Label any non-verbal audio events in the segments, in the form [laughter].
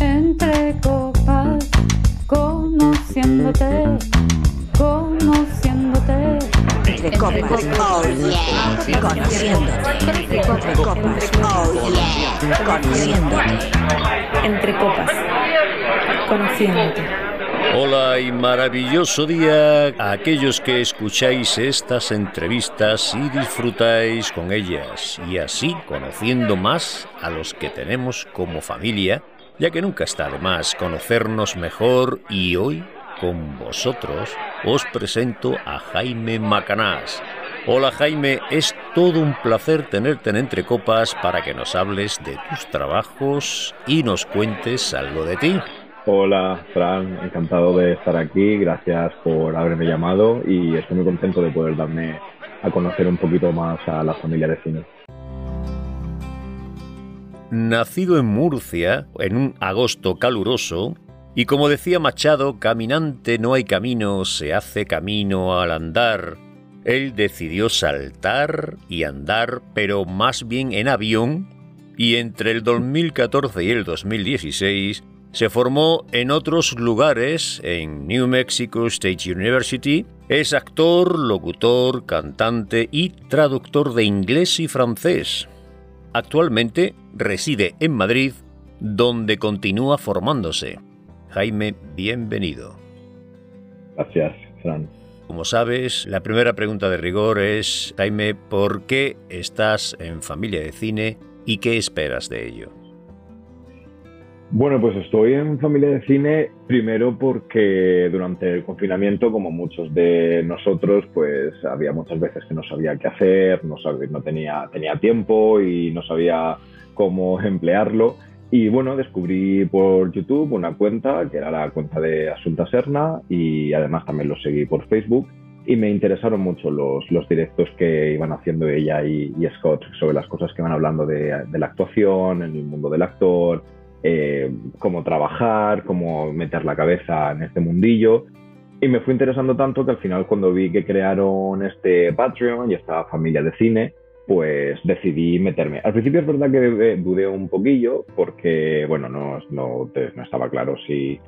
Entre copas, conociéndote, conociéndote. Entre copas, oh yeah, conociéndote. Entre copas, oh yeah, conociéndote. Entre copas, conociéndote. Hola y maravilloso día a aquellos que escucháis estas entrevistas y disfrutáis con ellas y así conociendo más a los que tenemos como familia, ya que nunca está de más conocernos mejor y hoy con vosotros os presento a Jaime Macanás. Hola Jaime, es todo un placer tenerte en Entre Copas para que nos hables de tus trabajos y nos cuentes algo de ti. Hola, Fran, encantado de estar aquí. Gracias por haberme llamado y estoy muy contento de poder darme a conocer un poquito más a la familia de cine. Nacido en Murcia en un agosto caluroso, y como decía Machado, caminante no hay camino, se hace camino al andar. Él decidió saltar y andar, pero más bien en avión, y entre el 2014 y el 2016 se formó en otros lugares, en New Mexico State University. Es actor, locutor, cantante y traductor de inglés y francés. Actualmente reside en Madrid, donde continúa formándose. Jaime, bienvenido. Gracias, Fran. Como sabes, la primera pregunta de rigor es, Jaime, ¿por qué estás en familia de cine y qué esperas de ello? Bueno, pues estoy en familia de cine primero porque durante el confinamiento, como muchos de nosotros, pues había muchas veces que no sabía qué hacer, no, sabía, no tenía, tiempo y no sabía cómo [laughs] emplearlo. Y bueno, descubrí por YouTube una cuenta que era la cuenta de Asunta Serna y además también lo seguí por Facebook y me interesaron mucho los, directos que iban haciendo ella y, Scott sobre las cosas que van hablando de la actuación, en el mundo del actor, eh, cómo trabajar, cómo meter la cabeza en este mundillo. Y me fue interesando tanto que al final cuando vi que crearon este Patreon y esta familia de cine, pues decidí meterme. Al principio es verdad que dudé un poquillo porque, bueno, no, no, no estaba claro si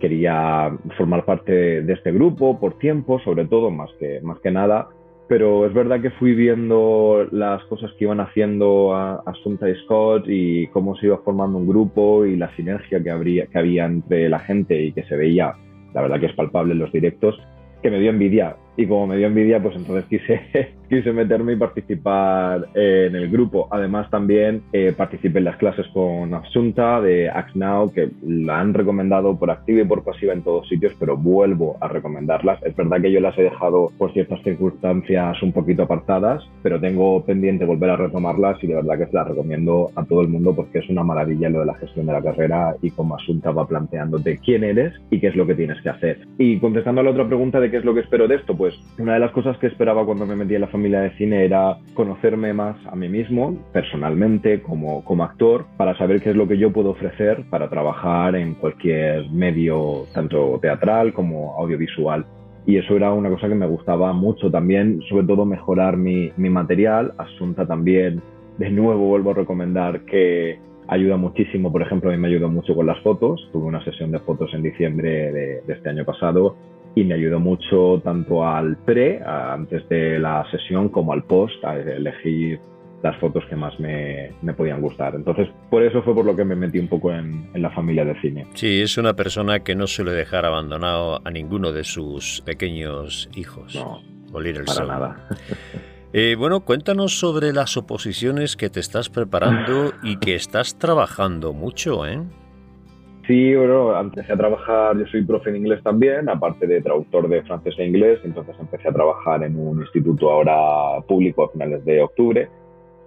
quería formar parte de este grupo por tiempo, sobre todo, más que, más que nada pero es verdad que fui viendo las cosas que iban haciendo a y Scott y cómo se iba formando un grupo y la sinergia que, habría, que había entre la gente y que se veía, la verdad que es palpable en los directos, que me dio envidia. Y como me dio envidia, pues entonces quise, [laughs] quise meterme y participar en el grupo. Además, también eh, participé en las clases con Asunta de Act Now, que la han recomendado por activa y por pasiva en todos sitios, pero vuelvo a recomendarlas. Es verdad que yo las he dejado por ciertas circunstancias un poquito apartadas, pero tengo pendiente volver a retomarlas y de verdad que se las recomiendo a todo el mundo porque es una maravilla lo de la gestión de la carrera y como Asunta va planteándote quién eres y qué es lo que tienes que hacer. Y contestando a la otra pregunta de qué es lo que espero de esto, pues una de las cosas que esperaba cuando me metí en la familia de cine era conocerme más a mí mismo, personalmente, como, como actor, para saber qué es lo que yo puedo ofrecer para trabajar en cualquier medio, tanto teatral como audiovisual. Y eso era una cosa que me gustaba mucho también, sobre todo mejorar mi, mi material. Asunta también, de nuevo vuelvo a recomendar que ayuda muchísimo, por ejemplo, a mí me ayudó mucho con las fotos. Tuve una sesión de fotos en diciembre de, de este año pasado y me ayudó mucho tanto al pre, antes de la sesión, como al post, a elegir las fotos que más me, me, podían gustar. Entonces, por eso fue por lo que me metí un poco en, en, la familia de cine. Sí, es una persona que no suele dejar abandonado a ninguno de sus pequeños hijos. No, Little para Son. nada. [laughs] Eh, bueno, cuéntanos sobre las oposiciones que te estás preparando y que estás trabajando mucho, ¿eh? Sí, bueno, empecé a trabajar, yo soy profe en inglés también, aparte de traductor de francés e inglés, entonces empecé a trabajar en un instituto ahora público a finales de octubre.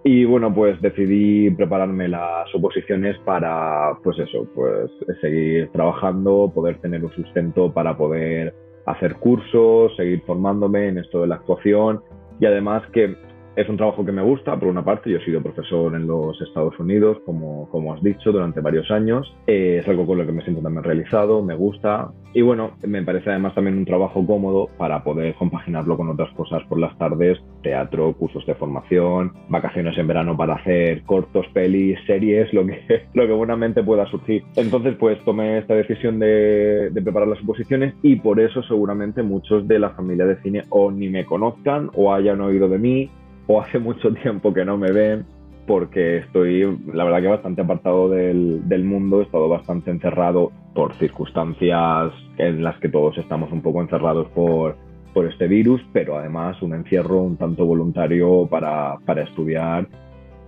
Y bueno, pues decidí prepararme las oposiciones para, pues eso, pues seguir trabajando, poder tener un sustento para poder hacer cursos, seguir formándome en esto de la actuación y además que es un trabajo que me gusta, por una parte, yo he sido profesor en los Estados Unidos, como, como has dicho, durante varios años. Eh, es algo con lo que me siento también realizado, me gusta. Y bueno, me parece además también un trabajo cómodo para poder compaginarlo con otras cosas por las tardes, teatro, cursos de formación, vacaciones en verano para hacer cortos, pelis, series, lo que, [laughs] lo que buenamente pueda surgir. Entonces, pues tomé esta decisión de, de preparar las oposiciones y por eso seguramente muchos de la familia de cine o ni me conozcan o hayan oído de mí o hace mucho tiempo que no me ven porque estoy, la verdad que bastante apartado del, del, mundo, he estado bastante encerrado por circunstancias en las que todos estamos un poco encerrados por, por este virus, pero además un encierro un tanto voluntario para, para estudiar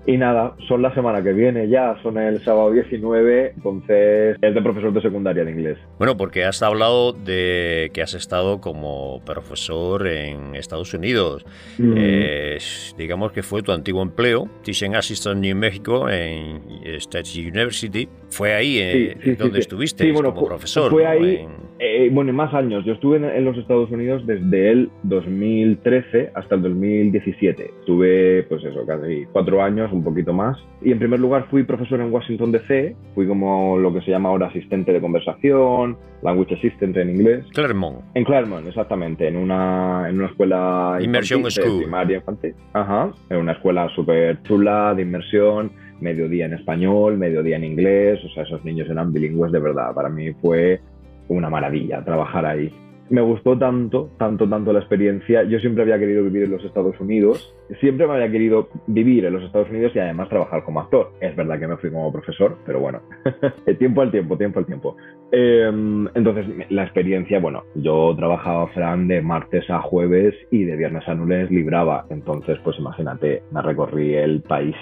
y nada, son la semana que viene ya, son el sábado 19, entonces es de profesor de secundaria de inglés. Bueno, porque has hablado de que has estado como profesor en Estados Unidos. Mm. Eh, digamos que fue tu antiguo empleo, Teaching Assistant New Mexico en State University. Fue ahí eh, donde estuviste como profesor. Fue ahí, eh, bueno, más años. Yo estuve en, en, los Estados Unidos desde el 2013 hasta el 2017. Estuve, pues eso, casi cuatro años un poquito más. Y en primer lugar fui profesor en Washington DC, fui como lo que se llama ahora asistente de conversación, language assistant en inglés. Claremont. En Claremont, exactamente, en una, en una escuela Immersion School. primaria infantil. Ajá, en una escuela súper chula de inmersión, mediodía en español, mediodía en inglés, o sea, esos niños eran bilingües de verdad. Para mí fue una maravilla trabajar ahí me gustó tanto, tanto, tanto la experiencia. Yo siempre había querido vivir en los Estados Unidos, siempre me había querido vivir en los Estados Unidos y además trabajar como actor. Es verdad que me fui como profesor, pero bueno, [laughs] tiempo al tiempo, tiempo al tiempo. Em, entonces, la experiencia, bueno, yo trabajaba, Fran, de martes a jueves y de viernes a lunes libraba. Entonces, pues imagínate, me recorrí el país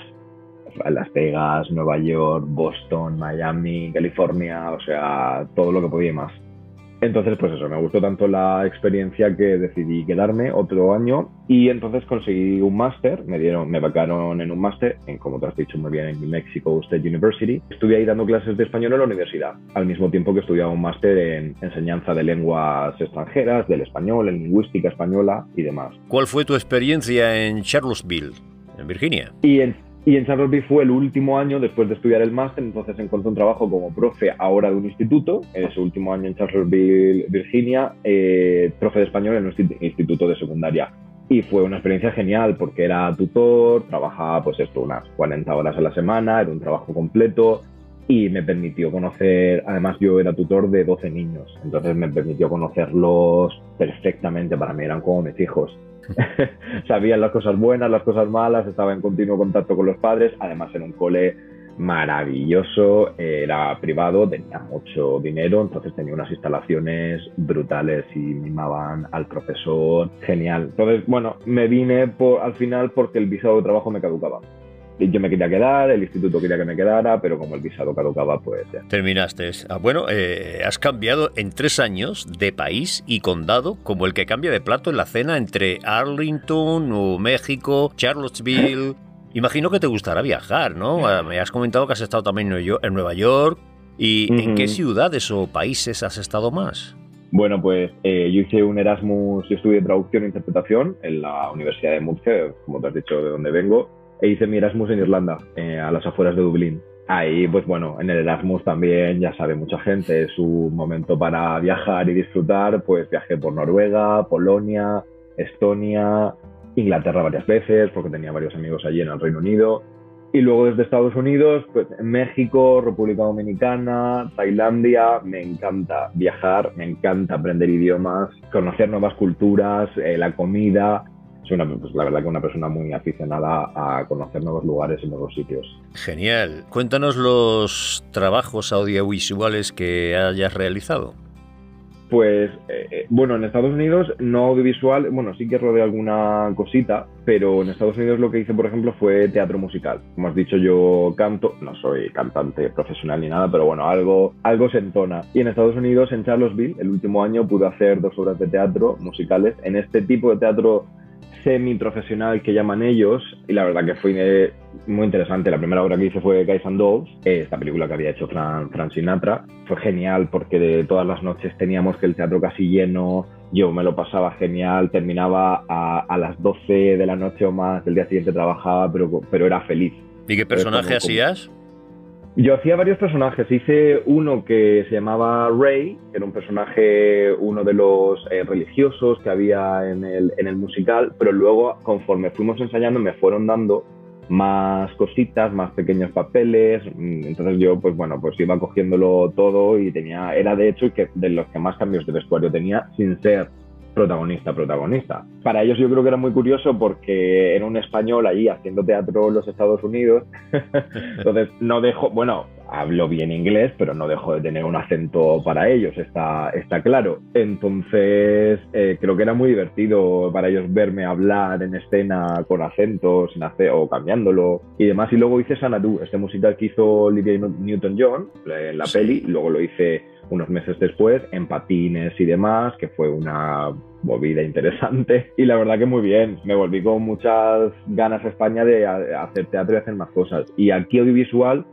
las Vegas, Nueva York, Boston, Miami, California, o sea, todo lo que podía y más. Entonces, pues eso, me gustó tanto la experiencia que decidí quedarme otro año y entonces conseguí un máster, me dieron, me becaron en un máster, en como te has dicho muy bien, en New Mexico State University. Estuve ahí dando clases de español en la universidad, al mismo tiempo que estudiaba un máster en enseñanza de lenguas extranjeras, del español, en lingüística española y demás. ¿Cuál fue tu experiencia en Charlottesville, en Virginia? Y en y en Charlottesville fue el último año después de estudiar el máster, entonces encontré un trabajo como profe ahora de un instituto, en ese último año en Charlottesville, Virginia, eh, profe de español en un instituto de secundaria. Y fue una experiencia genial porque era tutor, trabajaba pues esto unas 40 horas a la semana, era un trabajo completo y me permitió conocer, además yo era tutor de 12 niños, entonces me permitió conocerlos perfectamente, para mí eran como mis hijos. [laughs] Sabían las cosas buenas, las cosas malas, estaba en continuo contacto con los padres, además en un cole maravilloso, era privado, tenía mucho dinero, entonces tenía unas instalaciones brutales y mimaban al profesor, genial. Entonces, bueno, me vine al final porque el visado de trabajo me caducaba yo me quería quedar, el instituto quería que me quedara, pero como el visado caducaba, pues ya. Terminaste. Ah, bueno, eh, has cambiado en tres años de país y condado como el que cambia de plato en la cena entre Arlington, Nuevo México, Charlottesville. [laughs] Imagino que te gustará viajar, ¿no? Ah, me has comentado que has estado también en Nueva York. ¿Y en qué ciudades o países has estado más? Bueno, pues eh, yo hice un Erasmus, yo estudié traducción e interpretación en la Universidad de Murcia, como te has dicho, de donde vengo e hice mi Erasmus en Irlanda, eh, a las afueras de Dublín. Ahí, pues bueno, en el Erasmus también, ya sabe mucha gente, es un momento para viajar y disfrutar, pues viajé por Noruega, Polonia, Estonia, Inglaterra varias veces, porque tenía varios amigos allí en el Reino Unido. Y luego desde Estados Unidos, pues México, República Dominicana, Tailandia, me encanta viajar, me encanta aprender idiomas, conocer nuevas culturas, eh, la comida, soy una, pues, la verdad que una persona muy aficionada a conocer nuevos lugares y nuevos sitios. Genial. Cuéntanos los trabajos audiovisuales que hayas realizado. Pues eh, eh, bueno, en Estados Unidos no audiovisual, bueno, sí que rodé alguna cosita, pero en Estados Unidos lo que hice, por ejemplo, fue teatro musical. Como has dicho, yo canto, no soy cantante profesional ni nada, pero bueno, algo, algo se entona. Y en Estados Unidos, en Charlottesville, el último año pude hacer dos obras de teatro musicales. En este tipo de teatro semi-profesional que llaman ellos, y la verdad que fue muy interesante. La primera obra que hice fue Guys and Dolls, esta película que había hecho Fran, Sinatra. Fue genial porque de todas las noches teníamos que el teatro casi lleno, yo me lo pasaba genial, terminaba a, a las 12 de la noche o más, el día siguiente trabajaba, pero, pero era feliz. ¿Y qué personaje como- hacías? Yo hacía varios personajes. Hice uno que se llamaba Ray, que era un personaje, uno de los eh, religiosos que había en el, en el musical, pero luego, conforme fuimos ensayando, me fueron dando más cositas, más pequeños papeles. mm, Entonces yo, pues bueno, pues iba cogiéndolo todo y tenía, era de hecho que de los que más cambios de vestuario tenía sin ser protagonista, protagonista. Para ellos yo creo que era muy curioso porque era un español allí haciendo teatro en los Estados Unidos [laughs] entonces, no dejo, bueno, hablo bien inglés, pero no dejo de tener un acento para ellos, está, está claro. Entonces, eh, creo que era muy divertido para ellos verme hablar en escena con acento, sin o cambiándolo y demás. Y luego hice Sanadu, este musical que hizo Olivia Newton-John en la Sí. peli, luego lo hice unos meses después en patines y demás, que fue una movida interesante. [laughs] Y la verdad que muy bien, me volví con muchas ganas a España de hacer teatro y hacer más cosas. Y aquí audiovisual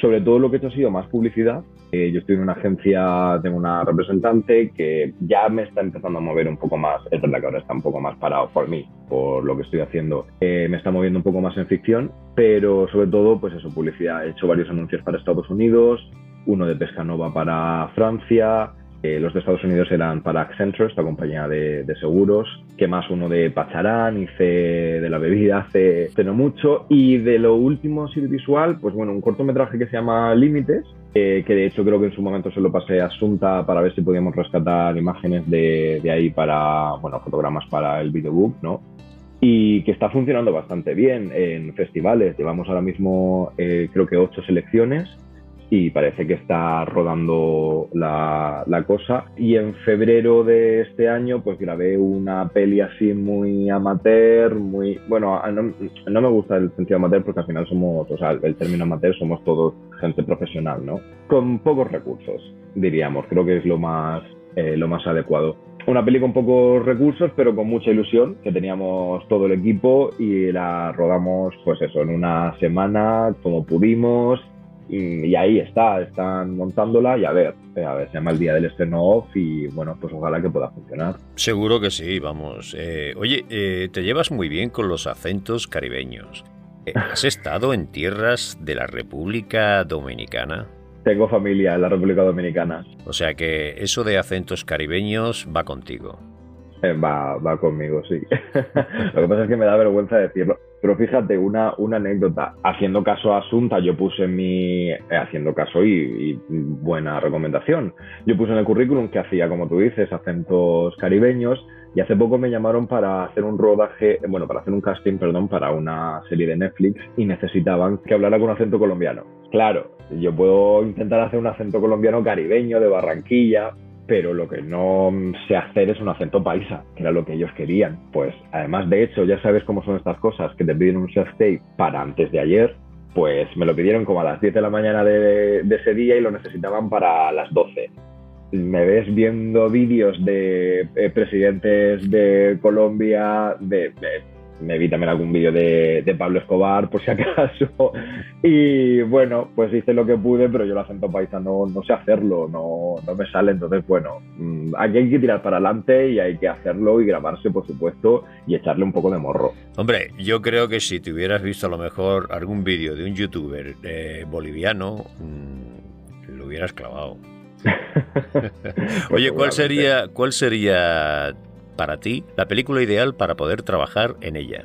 sobre todo lo que he hecho ha sido más publicidad. Eh, yo estoy en una agencia, tengo una representante que ya me está empezando a mover un poco más, es verdad que ahora está un poco más parado por mí, por lo que estoy haciendo, Eh, me está moviendo un poco más en ficción, pero sobre todo pues eso, publicidad, he hecho varios anuncios para Estados Unidos, uno de Pescanova para Francia, eh, los de Estados Unidos eran para Accenture, esta compañía de, seguros, que más uno de Pacharán, hice de la bebida hace, no mucho, y de lo último así visual, pues bueno, un cortometraje que se llama Límites, eh, que de hecho creo que en su momento se lo pasé a Asunta para ver si podíamos rescatar imágenes de, de ahí para, bueno, fotogramas para el videobook, ¿no? y que está funcionando bastante bien en festivales. Llevamos ahora mismo eh, creo que ocho selecciones y parece que está rodando la, la cosa. Y en febrero de este año pues grabé una peli así muy amateur, muy... Bueno, no, no me gusta el sentido amateur porque al final somos, o sea, el término amateur somos todos gente profesional, ¿no? Con pocos recursos, diríamos. Creo que es lo más, eh, lo más adecuado. Una peli con pocos recursos, pero con mucha ilusión, que teníamos todo el equipo y la rodamos, pues eso, en una semana, como pudimos, y, y ahí está, están montándola y a ver, eh, a ver, se llama el día del estreno off y bueno, pues ojalá que pueda funcionar. Seguro que sí, vamos. Eh, oye, eh, te llevas muy bien con los acentos caribeños. Eh, [laughs] ¿Has estado en tierras de la República Dominicana? Tengo familia en la República Dominicana, O sea que eso de acentos caribeños va contigo. Eh, va, va conmigo, sí. [laughs] Lo que pasa es que me da vergüenza decirlo. Pero fíjate, una, una anécdota. Haciendo caso a Asunta, yo puse mi. eh, haciendo caso y, y buena recomendación. Yo puse en el currículum que hacía, como tú dices, acentos caribeños. Y hace poco me llamaron para hacer un rodaje, bueno, para hacer un casting, perdón, para una serie de Netflix y necesitaban que hablara con acento colombiano. Claro, yo puedo intentar hacer un acento colombiano caribeño de Barranquilla, pero lo que no sé hacer es un acento paisa, que era lo que ellos querían. Pues además, de hecho, ya sabes cómo son estas cosas, que te piden un self-tape para antes de ayer, pues me lo pidieron como a las 10 de la mañana de, ese día y lo necesitaban para las 12. Me ves viendo vídeos de eh, presidentes de Colombia, de- me vi también algún vídeo de, de Pablo Escobar, por si acaso. [laughs] Y bueno, pues hice lo que pude, pero yo el acento paisa no, no sé hacerlo, no, no me sale. Entonces, bueno, mm, aquí hay que tirar para adelante y hay que hacerlo y grabarse, por supuesto, y echarle un poco de morro. Hombre, yo creo que si te hubieras visto a lo mejor algún vídeo de un youtuber eh, boliviano, mm, lo hubieras clavado. [laughs] Oye, ¿cuál sería, ¿cuál sería para ti la película ideal para poder trabajar en ella?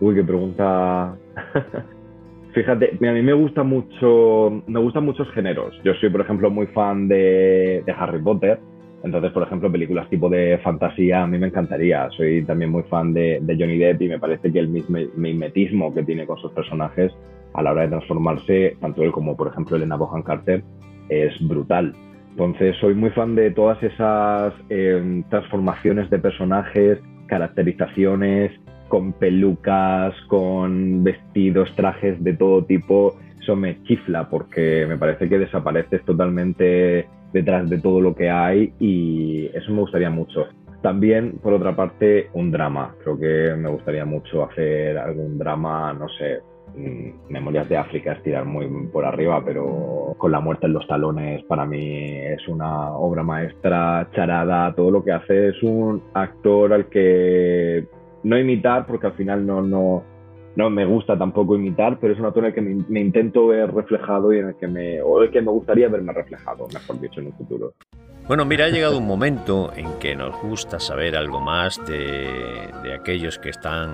Uy, qué pregunta. [laughs] Fíjate, a mí me gusta mucho, me gustan muchos géneros. Yo soy, por ejemplo, muy fan de, Harry Potter. Entonces, por ejemplo, películas tipo de fantasía a mí me encantaría. Soy también muy fan de, de Johnny Depp y me parece que el mimetismo que tiene con sus personajes a la hora de transformarse, tanto él como, por ejemplo, Elena Bohan Carter, es brutal. Entonces, soy muy fan de todas esas eh, transformaciones de personajes, caracterizaciones, con pelucas, con vestidos, trajes de todo tipo. Eso me chifla porque me parece que desapareces totalmente detrás de todo lo que hay y eso me gustaría mucho. También, por otra parte, un drama. Creo que me gustaría mucho hacer algún drama, no sé, Memorias de África es tirar muy por arriba, pero con la muerte en los talones para mí es una obra maestra, charada, todo lo que hace es un actor al que no imitar, porque al final no, no, no me gusta tampoco imitar, pero es un actor en el que me, me, intento ver reflejado y en el que me, o el que me gustaría verme reflejado, mejor dicho, en un futuro. Bueno, mira, ha llegado un momento en que nos gusta saber algo más de, aquellos que están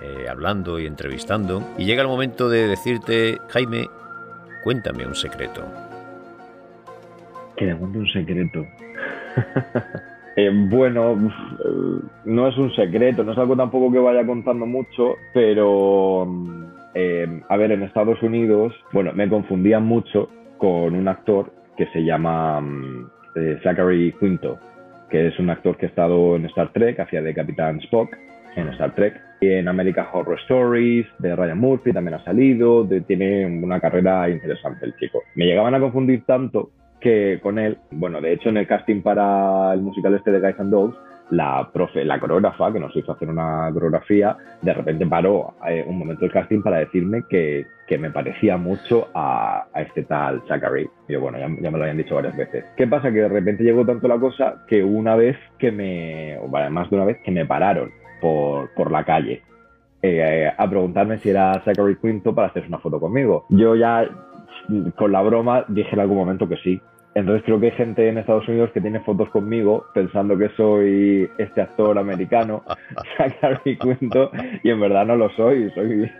eh, hablando y entrevistando. Y llega el momento de decirte, Jaime, cuéntame un secreto. Que me cuente un secreto. [laughs] Eh, bueno, no es un secreto, no es algo tampoco que vaya contando mucho, pero eh, a ver, en Estados Unidos, bueno, me confundía mucho con un actor que se llama Zachary Quinto, que es un actor que ha estado en Star Trek, hacía de Capitán Spock en Star Trek, y en American Horror Stories, de Ryan Murphy también ha salido, tiene una carrera interesante el chico. Me llegaban a confundir tanto que con él, bueno, de hecho en el casting para el musical este de Guys and Dolls, la profe, la coreógrafa que nos hizo hacer una coreografía, de repente paró eh, un momento del casting para decirme que, que me parecía mucho a, este tal Zachary. Yo, bueno, ya, me lo habían dicho varias veces. ¿Qué pasa? Que de repente llegó tanto la cosa que una vez que me, o más de una vez, que me pararon por, por la calle eh, a preguntarme si era Zachary Quinto para hacerse una foto conmigo. Yo ya, con la broma, dije en algún momento que sí, entonces creo que hay gente en Estados Unidos que tiene fotos conmigo pensando que soy este actor americano, [laughs] [laughs] Zachary Quinto, y en verdad no lo soy, soy,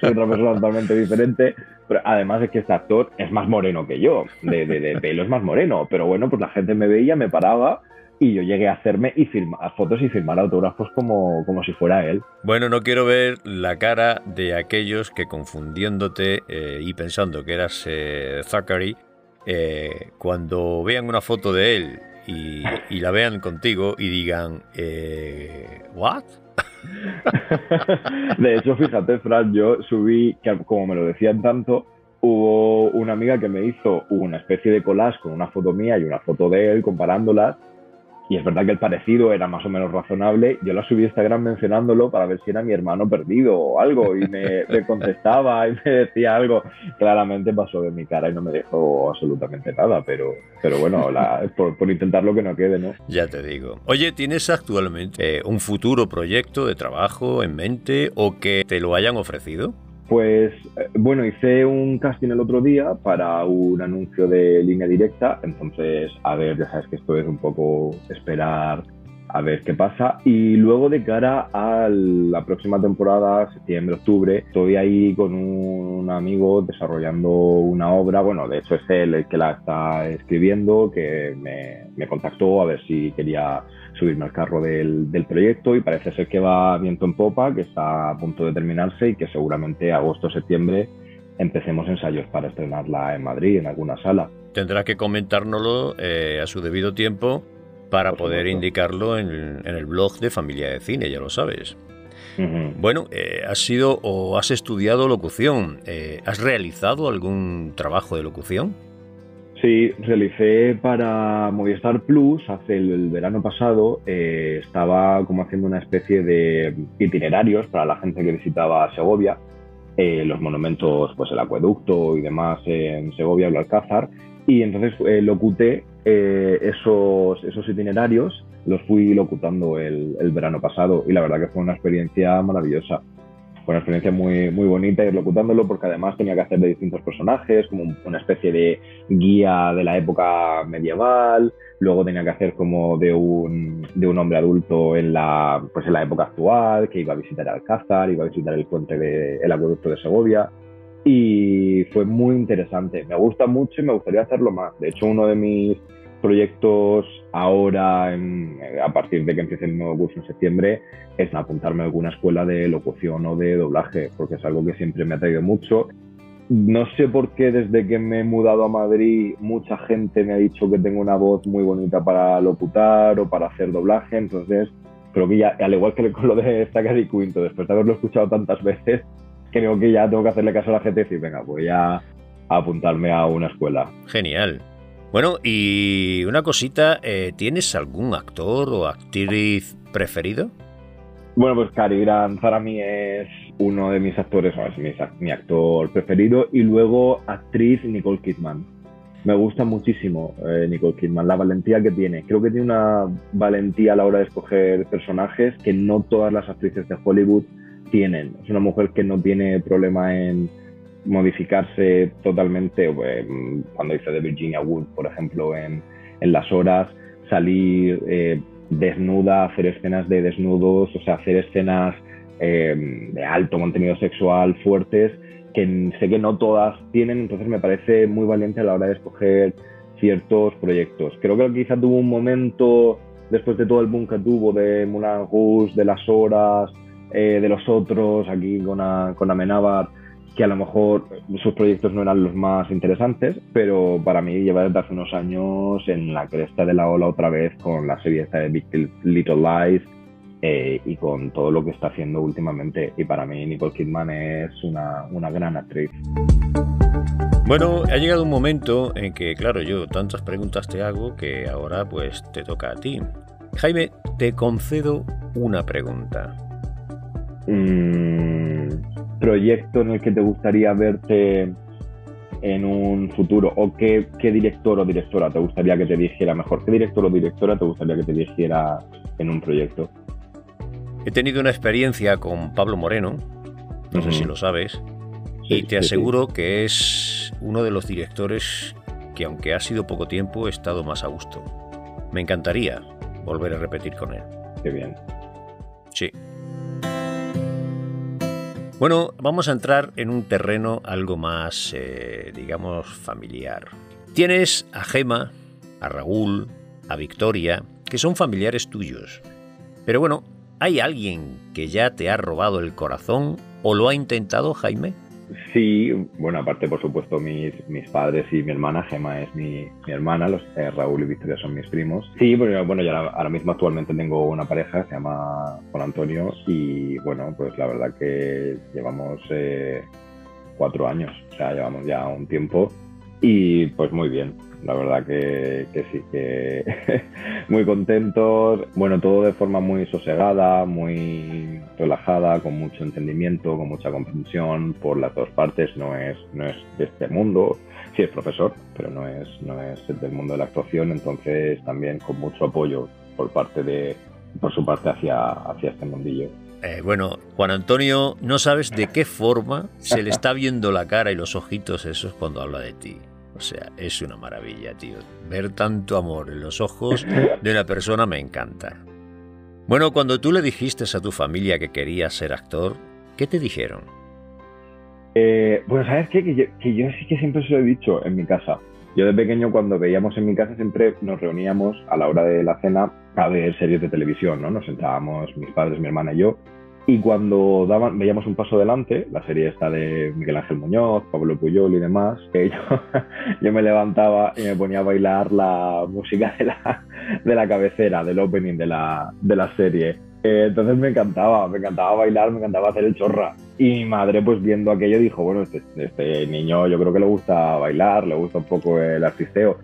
soy otra persona totalmente diferente. Pero además es que este actor es más moreno que yo, de, de, de pelo es más moreno, pero bueno, pues la gente me veía, me paraba y yo llegué a hacerme y filmar fotos y firmar autógrafos como, como si fuera él. Bueno, no quiero ver la cara de aquellos que confundiéndote eh, y pensando que eras eh, Zachary, eh, cuando vean una foto de él y, la vean contigo y digan, eh, ¿what? [laughs] de hecho, fíjate, Fran, yo subí, que como me lo decían tanto, hubo una amiga que me hizo una especie de collage con una foto mía y una foto de él comparándolas y es verdad que el parecido era más o menos razonable. Yo la subí a Instagram mencionándolo para ver si era mi hermano perdido o algo. Y me, [laughs] me, contestaba y me decía algo. Claramente pasó de mi cara y no me dejó absolutamente nada. Pero, pero bueno, la, por, por, intentarlo que no quede, ¿no? Ya te digo. Oye, ¿tienes actualmente eh, un futuro proyecto de trabajo en mente o que te lo hayan ofrecido? Pues bueno, hice un casting el otro día para un anuncio de línea directa, entonces a ver, ya sabes que esto es un poco esperar a ver qué pasa. Y luego de cara a la próxima temporada, septiembre, octubre, estoy ahí con un amigo desarrollando una obra, bueno, de hecho es él el que la está escribiendo, que me, me contactó a ver si quería subirme al carro del, del, proyecto y parece ser que va viento en popa, que está a punto de terminarse y que seguramente agosto o septiembre empecemos ensayos para estrenarla en Madrid, en alguna sala. Tendrá que comentárnoslo eh, a su debido tiempo para Por poder supuesto. indicarlo en, en, el blog de Familia de Cine, ya lo sabes. Uh -huh. Bueno, eh, ¿has sido o has estudiado locución? Eh, ¿Has realizado algún trabajo de locución? Sí, realicé para Movistar Plus hace el, verano pasado. Eh, estaba como haciendo una especie de itinerarios para la gente que visitaba Segovia, eh, los monumentos, pues el acueducto y demás en Segovia, el Alcázar. Y entonces eh, locuté eh, esos, esos itinerarios, los fui locutando el, el verano pasado y la verdad que fue una experiencia maravillosa una experiencia muy, muy bonita ir locutándolo porque además tenía que hacer de distintos personajes, como una especie de guía de la época medieval, luego tenía que hacer como de un, de un hombre adulto en la, pues en la época actual, que iba a visitar Alcázar, iba a visitar el puente del de, acueducto de Segovia y fue muy interesante. Me gusta mucho y me gustaría hacerlo más. De hecho, uno de mis proyectos ahora, en, a partir de que empiece el nuevo curso en septiembre, es apuntarme a alguna escuela de locución o de doblaje, porque es algo que siempre me ha traído mucho. No sé por qué desde que me he mudado a Madrid mucha gente me ha dicho que tengo una voz muy bonita para locutar o para hacer doblaje, entonces creo que ya, al igual que con lo de Zachary Quinto, después de haberlo escuchado tantas veces, creo que ya tengo que hacerle caso a la gente y decir, venga, voy a apuntarme a una escuela. Genial. Bueno, y una cosita, eh, ¿tienes algún actor o actriz preferido? Bueno, pues Cary Grant para mí es uno de mis actores, o es mi, mi actor preferido, y luego actriz Nicole Kidman. Me gusta muchísimo eh, Nicole Kidman, la valentía que tiene. Creo que tiene una valentía a la hora de escoger personajes que no todas las actrices de Hollywood tienen. Es una mujer que no tiene problema en modificarse totalmente, eh, cuando dice de Virginia Woolf, por ejemplo, en, en las horas, salir eh, desnuda, hacer escenas de desnudos, o sea, hacer escenas eh, de alto contenido sexual fuertes, que sé que no todas tienen, entonces me parece muy valiente a la hora de escoger ciertos proyectos. Creo que quizá tuvo un momento, después de todo el boom que tuvo de Mulan Rouge, de las horas, de los otros, aquí con, con Amenábar, que a lo mejor sus proyectos no eran los más interesantes, pero para mí lleva desde hace unos años en la cresta de la ola otra vez con la serie de Big Little Lies eh, y con todo lo que está haciendo últimamente. Y para mí Nicole Kidman es una, una gran actriz. Bueno, ha llegado un momento en que, claro, yo tantas preguntas te hago que ahora pues te toca a ti. Jaime, te concedo una pregunta. Mmm proyecto en el que te gustaría verte en un futuro? ¿O qué, director o directora te gustaría que te dijera mejor? ¿Qué director o directora te gustaría que te dijera en un proyecto? He tenido una experiencia con Pablo Moreno, no sé si lo sabes, y te aseguro que es uno de los directores que aunque ha sido poco tiempo he estado más a gusto. Me encantaría volver a repetir con él. Qué bien. Sí, bueno, vamos a entrar en un terreno algo más, eh, digamos, familiar. Tienes a Gema, a Raúl, a Victoria, que son familiares tuyos. Pero bueno, ¿hay alguien que ya te ha robado el corazón o lo ha intentado, Jaime? Sí, bueno, aparte por supuesto mis, mis padres y mi hermana, Gema es mi, hermana, los eh, Raúl y Victoria son mis primos. Sí, bueno, bueno ya ahora mismo actualmente tengo una pareja, se llama Juan Antonio y bueno, pues la verdad que llevamos eh, cuatro años, o sea, llevamos ya un tiempo y pues muy bien, la verdad que, sí, que [laughs] muy contentos. Bueno, todo de forma muy sosegada, muy relajada, con mucho entendimiento, con mucha comprensión por las dos partes. No es, no es de este mundo, sí es profesor, pero no es, no es del mundo de la actuación, entonces también con mucho apoyo por parte de, por su parte hacia, hacia este mundillo. Eh, bueno, Juan Antonio, no sabes de qué forma se le está viendo la cara y los ojitos esos cuando habla de ti. O sea, es una maravilla, tío. Ver tanto amor en los ojos de una persona me encanta. Bueno, cuando tú le dijiste a tu familia que querías ser actor, ¿qué te dijeron? Eh, bueno, ¿sabes qué? Que yo, sí que siempre se lo he dicho en mi casa. Yo de pequeño cuando veíamos en mi casa siempre nos reuníamos a la hora de la cena a ver series de televisión, ¿no? Nos sentábamos mis padres, mi hermana y yo y cuando daban, veíamos un paso adelante, la serie está de Miguel Ángel Muñoz, Pablo Puyol y demás, que yo, [laughs] yo me levantaba y me ponía a bailar la música de la, de la cabecera, del opening de la, de la serie. Eh, entonces me encantaba, me encantaba bailar, me encantaba hacer el chorra. Y mi madre, pues viendo aquello, dijo, bueno, este, este niño yo creo que le gusta bailar, le gusta un poco el artisteo.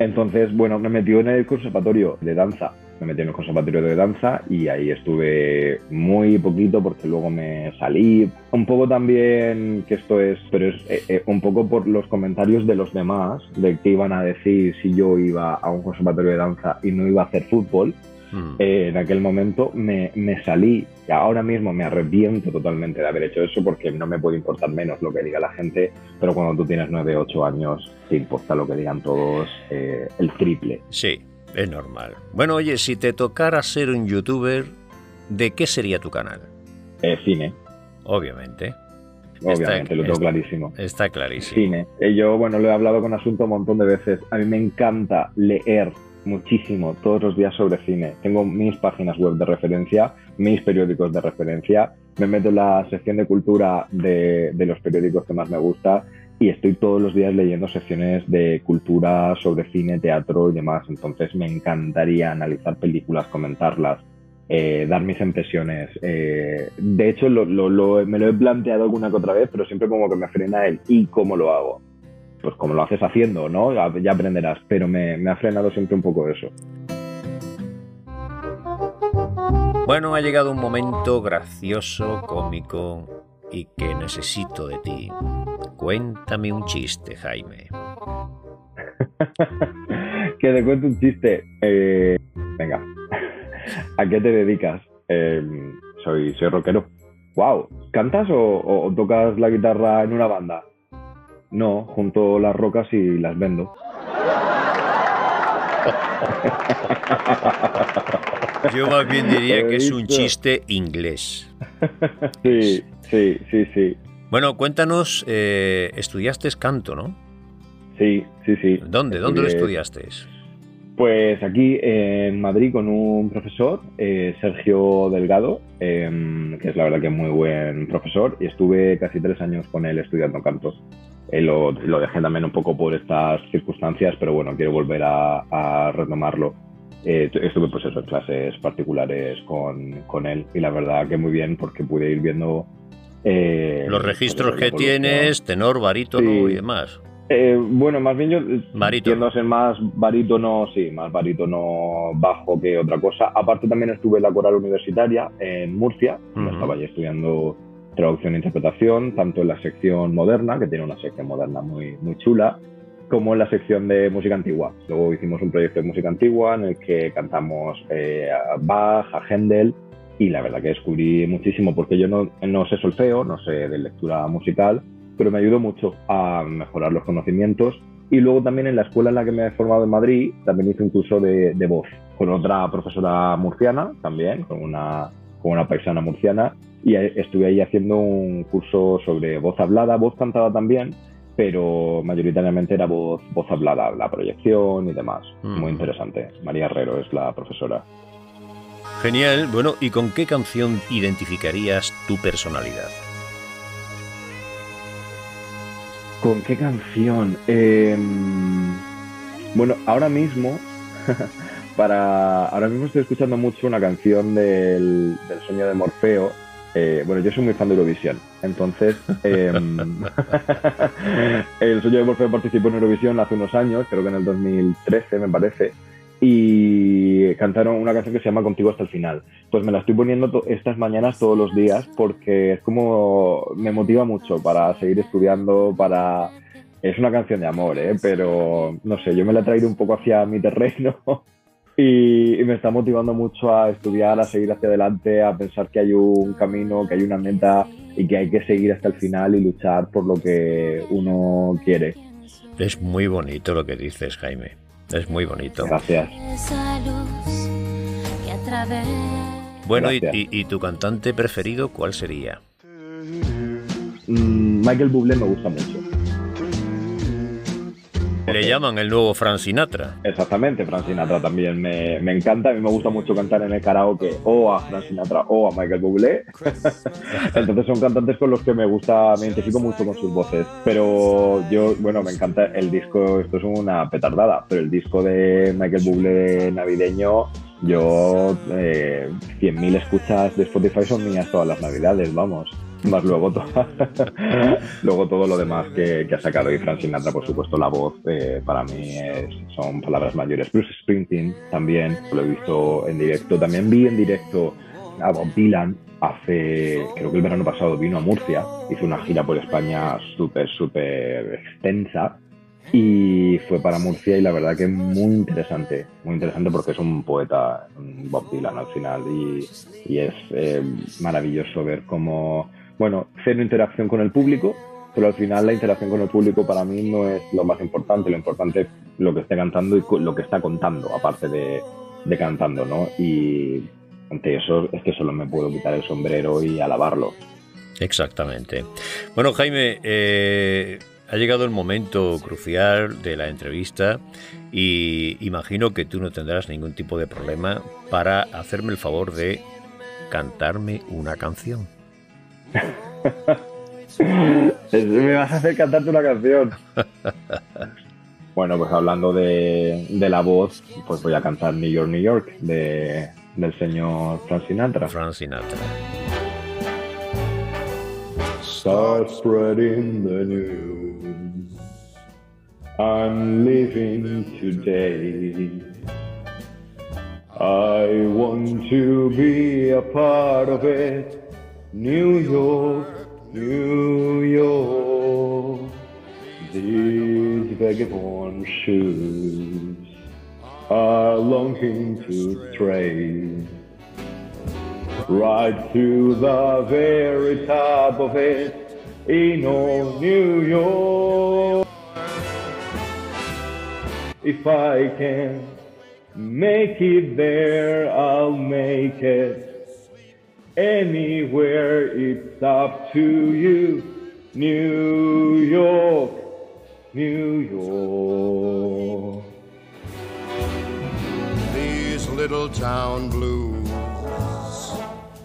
Entonces, bueno, me metió en el conservatorio de danza me metí en el conservatorio de danza y ahí estuve muy poquito porque luego me salí. Un poco también, que esto es, pero es eh, eh, un poco por los comentarios de los demás, de que iban a decir si yo iba a un conservatorio de danza y no iba a hacer fútbol. Hmm. Eh, en aquel momento me, me salí y ahora mismo me arrepiento totalmente de haber hecho eso porque no me puede importar menos lo que diga la gente, pero cuando tú tienes 9, 8 años te importa lo que digan todos el triple. Sí, es normal. Bueno, oye, si te tocara ser un youtuber, ¿de qué sería tu canal? Eh, cine. Obviamente. Obviamente, lo tengo clarísimo. Está clarísimo. Cine. Eh, yo, bueno, lo he hablado con Asunto un montón de veces. A mí me encanta leer muchísimo todos los días sobre cine. Tengo mis páginas web de referencia, mis periódicos de referencia. Me meto en la sección de cultura de, de los periódicos que más me gusta y estoy todos los días leyendo secciones de cultura sobre cine, teatro y demás. Entonces me encantaría analizar películas, comentarlas, eh, dar mis impresiones. Eh, de hecho, me lo he planteado alguna que otra vez, pero siempre como que me frena el ¿y cómo lo hago? Pues como lo haces haciendo, ¿no? Ya aprenderás, pero me, me ha frenado siempre un poco eso. Bueno, ha llegado un momento gracioso, cómico y que necesito de ti. Cuéntame un chiste, Jaime. [laughs] que te cuento un chiste. Eh, venga, ¿a qué te dedicas? Eh, soy, soy rockero. Wow, ¿cantas o, o tocas la guitarra en una banda? No, junto las rocas y las vendo. Yo más bien diría que es un chiste inglés. Sí, sí, sí, sí. Bueno, cuéntanos, eh, estudiaste canto, ¿no? Sí, sí, sí. ¿Dónde? ¿Dónde lo estudiaste? Pues aquí en Madrid con un profesor, eh, Sergio Delgado, que es la verdad que es muy buen profesor, y estuve casi tres años con él estudiando canto. Eh, lo, lo, dejé también un poco por estas circunstancias, pero bueno, quiero volver a, a retomarlo. Eh, estuve pues eso, en clases particulares con, con, él y la verdad que muy bien porque pude ir viendo... Eh, Los registros que tienes, tenor, barítono sí. y demás. Eh, bueno, más bien yo barítono. tiendo a ser más barítono, sí, más barítono bajo que otra cosa. Aparte también estuve en la coral universitaria en Murcia, uh -huh. estaba allí estudiando traducción e interpretación, tanto en la sección moderna, que tiene una sección moderna muy, muy chula, como en la sección de música antigua. Luego hicimos un proyecto de música antigua en el que cantamos eh, a Bach, a Händel, y la verdad que descubrí muchísimo, porque yo no, no sé solfeo, no sé de lectura musical, pero me ayudó mucho a mejorar los conocimientos. Y luego también en la escuela en la que me he formado en Madrid, también hice un curso de, de voz con otra profesora murciana también, con una, con una paisana murciana, y estuve ahí haciendo un curso sobre voz hablada, voz cantada también, pero mayoritariamente era voz, voz hablada, la proyección y demás. Mm. Muy interesante. María Herrero es la profesora. Genial. Bueno, ¿y con qué canción identificarías tu personalidad? ¿Con qué canción? Eh, bueno, ahora mismo, [laughs] para ahora mismo estoy escuchando mucho una canción del, del sueño de Morfeo. Eh, bueno, yo soy muy fan de Eurovisión, entonces eh, [laughs] el sueño de Morfeo participó en Eurovisión hace unos años, creo que en el 2013 me parece, y cantaron una canción que se llama Contigo hasta el final. Pues me la estoy poniendo estas mañanas todos los días porque es como me motiva mucho para seguir estudiando, para... Es una canción de amor, ¿eh? pero no sé, yo me la he traído un poco hacia mi terreno y, y, me está motivando mucho a estudiar, a seguir hacia adelante, a pensar que hay un camino, que hay una meta y que hay que seguir hasta el final y luchar por lo que uno quiere. Es muy bonito lo que dices, Jaime. Es muy bonito. Gracias. Bueno, Gracias. Y, y, y, tu cantante preferido cuál sería? Mm, Michael Bublé me gusta mucho. Le llaman el nuevo Frank Sinatra. Exactamente, Frank Sinatra también me, me, encanta. A mí me gusta mucho cantar en el karaoke o a Frank Sinatra o a Michael Bublé. [laughs] Entonces son cantantes con los que me gusta, me identifico mucho con sus voces. Pero yo, bueno, me encanta el disco, esto es una petardada, pero el disco de Michael Bublé navideño, yo, eh, 100.000 escuchas de Spotify son mías todas las navidades, vamos más luego, to [laughs] luego todo lo demás que, ha sacado. Y Frank Sinatra, por supuesto, la voz eh, para mí son palabras mayores. Bruce Springsteen también lo he visto en directo. También vi en directo a Bob Dylan hace, creo que el verano pasado vino a Murcia, hizo una gira por España súper, súper extensa y fue para Murcia y la verdad que muy interesante, muy interesante porque es un poeta, Bob Dylan al final y, y es eh, maravilloso ver cómo bueno, cero interacción con el público, pero al final la interacción con el público para mí no es lo más importante, lo importante es lo que esté cantando y lo que está contando, aparte de, de cantando, ¿no? Y ante eso es que solo me puedo quitar el sombrero y alabarlo. Exactamente. Bueno, Jaime, eh, ha llegado el momento crucial de la entrevista y imagino que tú no tendrás ningún tipo de problema para hacerme el favor de cantarme una canción. [laughs] Me vas a hacer cantarte una canción. Bueno, pues hablando de, de, la voz, pues voy a cantar New York, New York de, del señor Frank Sinatra. Frank Sinatra. Start spreading the news. I'm living today. I want to be a part of it. New York, New York. These vagabond shoes are longing to stray right through the very top of it in old New York. If I can make it there, I'll make it. Anywhere it's up to you. New York, New York. These little town blues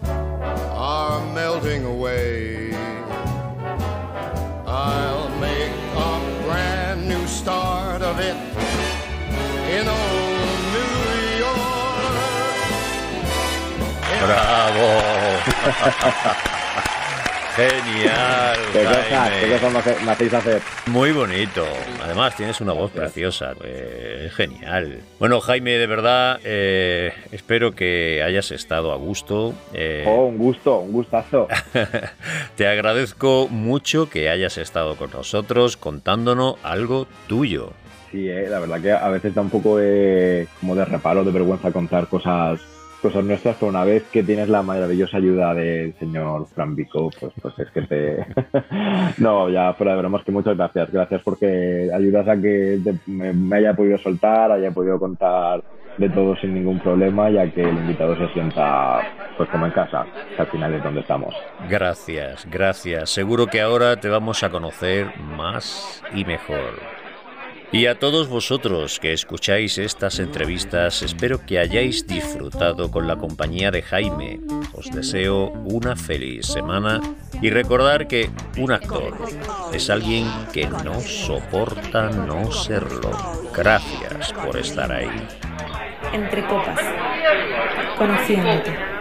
are melting away. I'll make a brand new start of it in old New York. ¡Bravo! [laughs] Genial. ¿Qué cosas, Jaime. qué cosas me hace- me hacéis hacer? Muy bonito. Además, tienes una voz preciosa. Eh, genial. Bueno, Jaime, de verdad, eh, espero que hayas estado a gusto. Eh, Oh, un gusto, un gustazo. [laughs] Te agradezco mucho que hayas estado con nosotros contándonos algo tuyo. Sí, eh, la verdad que a veces da un poco de, como de reparo, de vergüenza contar cosas cosas nuestras, pero una vez que tienes la maravillosa ayuda del señor Fran Vico, pues, pues es que te... [laughs] no, ya fuera de bromas, que muchas gracias. Gracias porque ayudas a que te- me, me haya podido soltar, haya podido contar de todo sin ningún problema, ya que el invitado se sienta pues como en casa, que al final es donde estamos. Gracias, gracias. Seguro que ahora te vamos a conocer más y mejor. Y a todos vosotros que escucháis estas entrevistas, espero que hayáis disfrutado con la compañía de Jaime. Os deseo una feliz semana y recordar que un actor es alguien que no soporta no serlo. Gracias por estar ahí. Entre copas. Conociéndote.